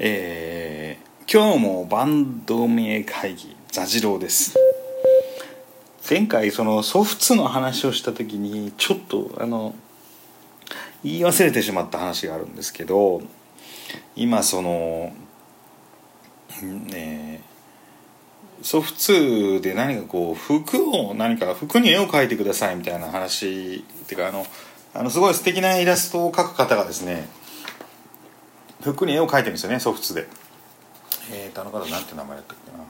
えー、今日もバンド名会議座次郎です。前回そのソフツの話をした時にちょっとあの言い忘れてしまった話があるんですけど今そのねソフツで何かこう服を何か服に絵を描いてくださいみたいな話っていうかあのあのすごい素敵なイラストを描く方がですね服に絵を描いてるんですよねソフツで。えーとあの方なんて名前だったっけな。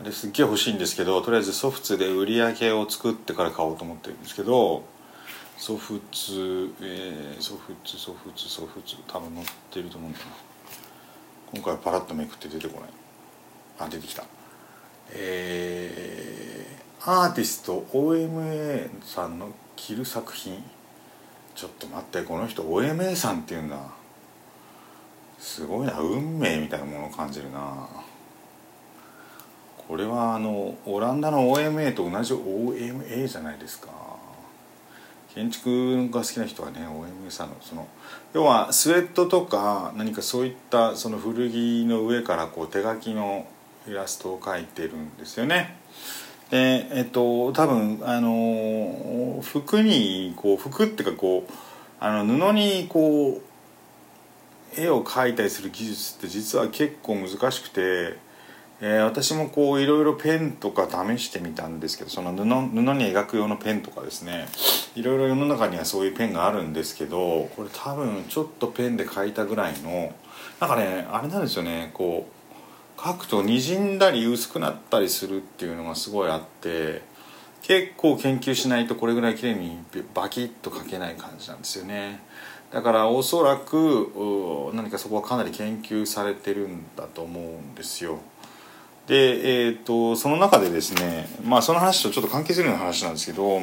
あれすっげえ欲しいんですけどとりあえずソフツで売り上げを作ってから買おうと思ってるんですけどソフツ、えー、ソフツソフツソフツ多分載ってると思うんだな。今回パラッとめくって出てこない。あ出てきた。えー、アーティスト OMA さんの着る作品。ちょっと待ってこの人 OMA さんっていうんだ。すごいな運命みたいなものを感じるなこれはあのオランダの OMA と同じ OMA じゃないですか建築が好きな人はね OMA さんのその要はスウェットとか何かそういったその古着の上からこう手書きのイラストを描いてるんですよね。でえっと多分あの服にこう服っていうかこうあの布にこう絵を描いたりする技術って実は結構難しくて、えー、私もこういろいろペンとか試してみたんですけどその布布に描く用のペンとかですねいろいろ世の中にはそういうペンがあるんですけどこれ多分ちょっとペンで描いたぐらいのなんかねあれなんですよねこう書くとにじんだり薄くなったりするっていうのがすごいあって結構研究しないとこれぐらい綺麗にバキッと書けない感じなんですよね。だからおそらく何かそこはかなり研究されてるんだと思うんですよ。で、えーと、その中でですねまあその話とちょっと関係するような話なんですけど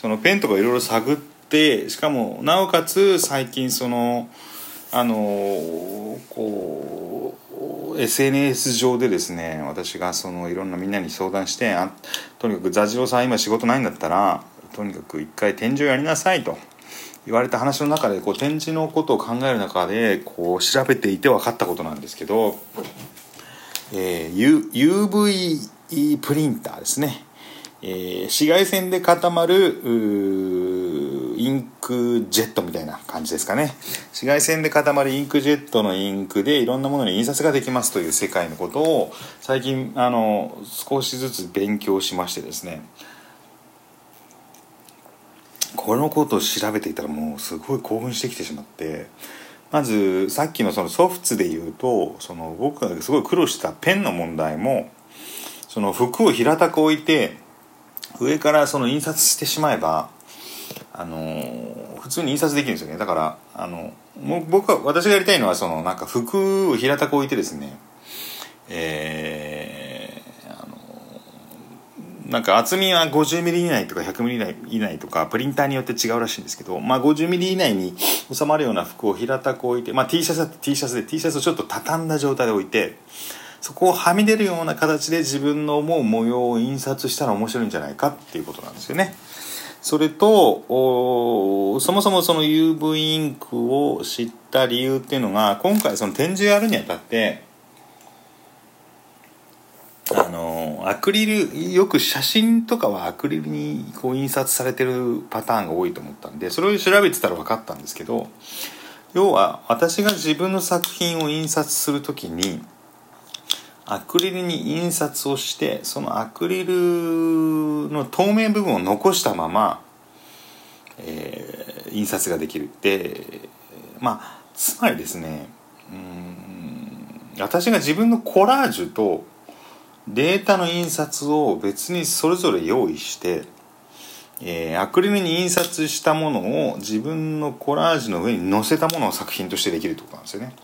そのペンとかいろいろ探ってしかもなおかつ最近そのあのこう SNS 上でですね私がそのいろんなみんなに相談してあとにかく座次郎さん今仕事ないんだったらとにかく一回展示をやりなさいと。言われた話の中でこう展示のことを考える中でこう調べていて分かったことなんですけど、えー、UV プリンターですね、えー、紫外線で固まるインクジェットみたいな感じですかね。紫外線で固まるインクジェットのインクでいろんなものに印刷ができますという世界のことを最近あの少しずつ勉強しましてですね。このことを調べていたらもうすごい興奮してきてしまってまずさっきのそのソフツで言うとその僕がすごい苦労したペンの問題もその服を平たく置いて上からその印刷してしまえばあの普通に印刷できるんですよね。だからあのもう僕は私がやりたいのはそのなんか服を平たく置いてですねえー、あのなんか厚みは 50mm 以内とか 100mm 以内とかプリンターによって違うらしいんですけど、まあ、50mm 以内に収まるような服を平たく置いて、まあ、T シャツだって T シャツで T シャツをちょっと畳んだ状態で置いてそこをはみ出るような形で自分の思う模様を印刷したら面白いんじゃないかっていうことなんですよね。それとそもそもその UV インクを知った理由っていうのが今回その展示をやるにあたってあアクリルよく写真とかはアクリルにこう印刷されてるパターンが多いと思ったんでそれを調べてたら分かったんですけど要は私が自分の作品を印刷する時にアクリルに印刷をしてそのアクリルの透明部分を残したまま、えー、印刷ができるでまあつまりですねうん私が自分のコラージュとデータの印刷を別にそれぞれ用意して、えー、アクリルに印刷したものを自分のコラージュの上に載せたものを作品としてできるってことなんですよね。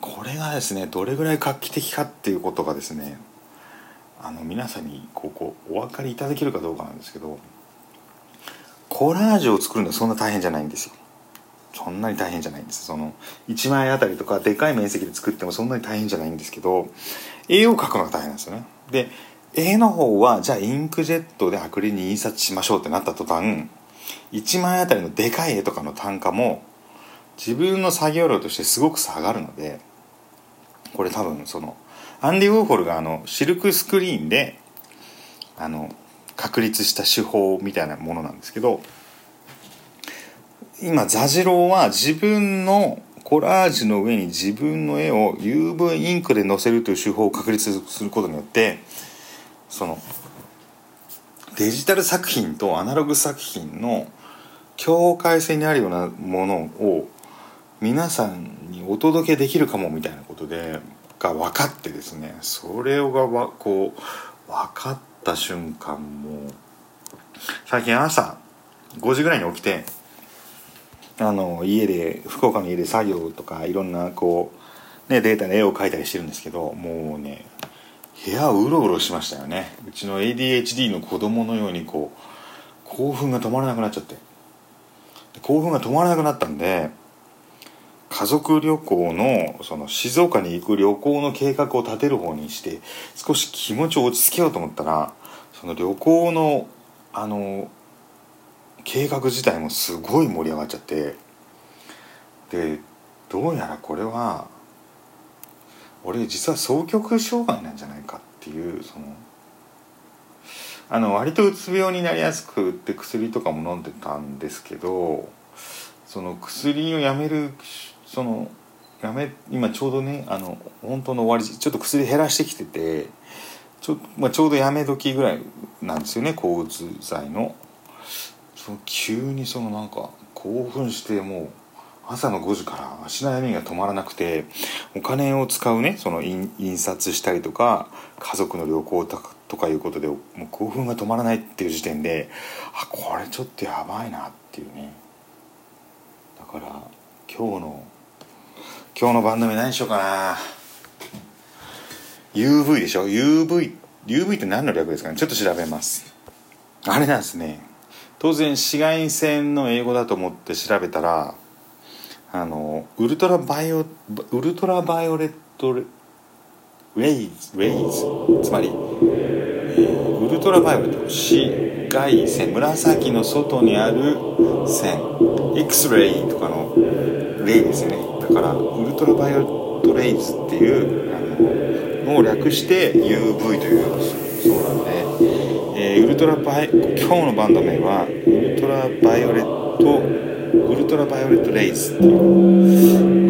これがですねどれぐらい画期的かっていうことがですねあの皆さんにここお分かりいただけるかどうかなんですけどコラージュを作るのはそんな大変じゃないんですよそんなに大変じゃないんです。その1枚あたりとかでかい面積で作ってもそんなに大変じゃないんですけど絵を描くのが大変なんですよね。で絵の方はじゃあインクジェットでアクリルに印刷しましょうってなった途端1枚あたりのでかい絵とかの単価も自分の作業量としてすごく下がるのでこれ多分そのアンディ・ウォーホルがあのシルクスクリーンであの確立した手法みたいなものなんですけど今座次郎は自分のコラージュの上に自分の絵を UV インクで載せるという手法を確立することによってそのデジタル作品とアナログ作品の境界線にあるようなものを皆さんにお届けできるかもみたいなことでが分かってですねそれがわこう分かった瞬間も最近朝5時ぐらいに起きてあの家で福岡の家で作業とかいろんなこう、ね、データで絵を描いたりしてるんですけどもうね部屋をうろうろしましたよね。うちの ADHD の子供のようにこう興奮が止まらなくなっちゃって。興奮が止まらなくなったんで家族旅行のその静岡に行く旅行の計画を立てる方にして少し気持ちを落ち着けようと思ったらその旅行のあの計画自体もすごい盛り上がっちゃってでどうやらこれは俺実は双極障害なんじゃないかっていうそのあの割とうつ病になりやすくって薬とかも飲んでたんですけどその薬をやめるそのやめ今ちょうどねあの本当の終わりちょっと薬減らしてきててちょ,、まあ、ちょうどやめ時ぐらいなんですよね抗うつ剤の。そ急にそのなんか興奮してもう朝の5時から足の闇が止まらなくてお金を使うねその印刷したりとか家族の旅行とかいうことでもう興奮が止まらないっていう時点であこれちょっとやばいなっていうね。だから今日の今日の番組何しようかな。UV でしょ？UV UV って何の略ですかね？ちょっと調べます。あれなんですね。当然紫外線の英語だと思って調べたらあのウルトラバイオウルトラバイオレットレイズレイズつまり、えー、ウルトラバイオレット紫外線紫の外にある線 X レイとかのレイですよね。だからウルトラバイオレットレイズっていうあののを略して UV というそうなんで、えー、ウルトラバイ今日のバンド名はウルトラバイオレットウルトラバイオレットレイズっていう。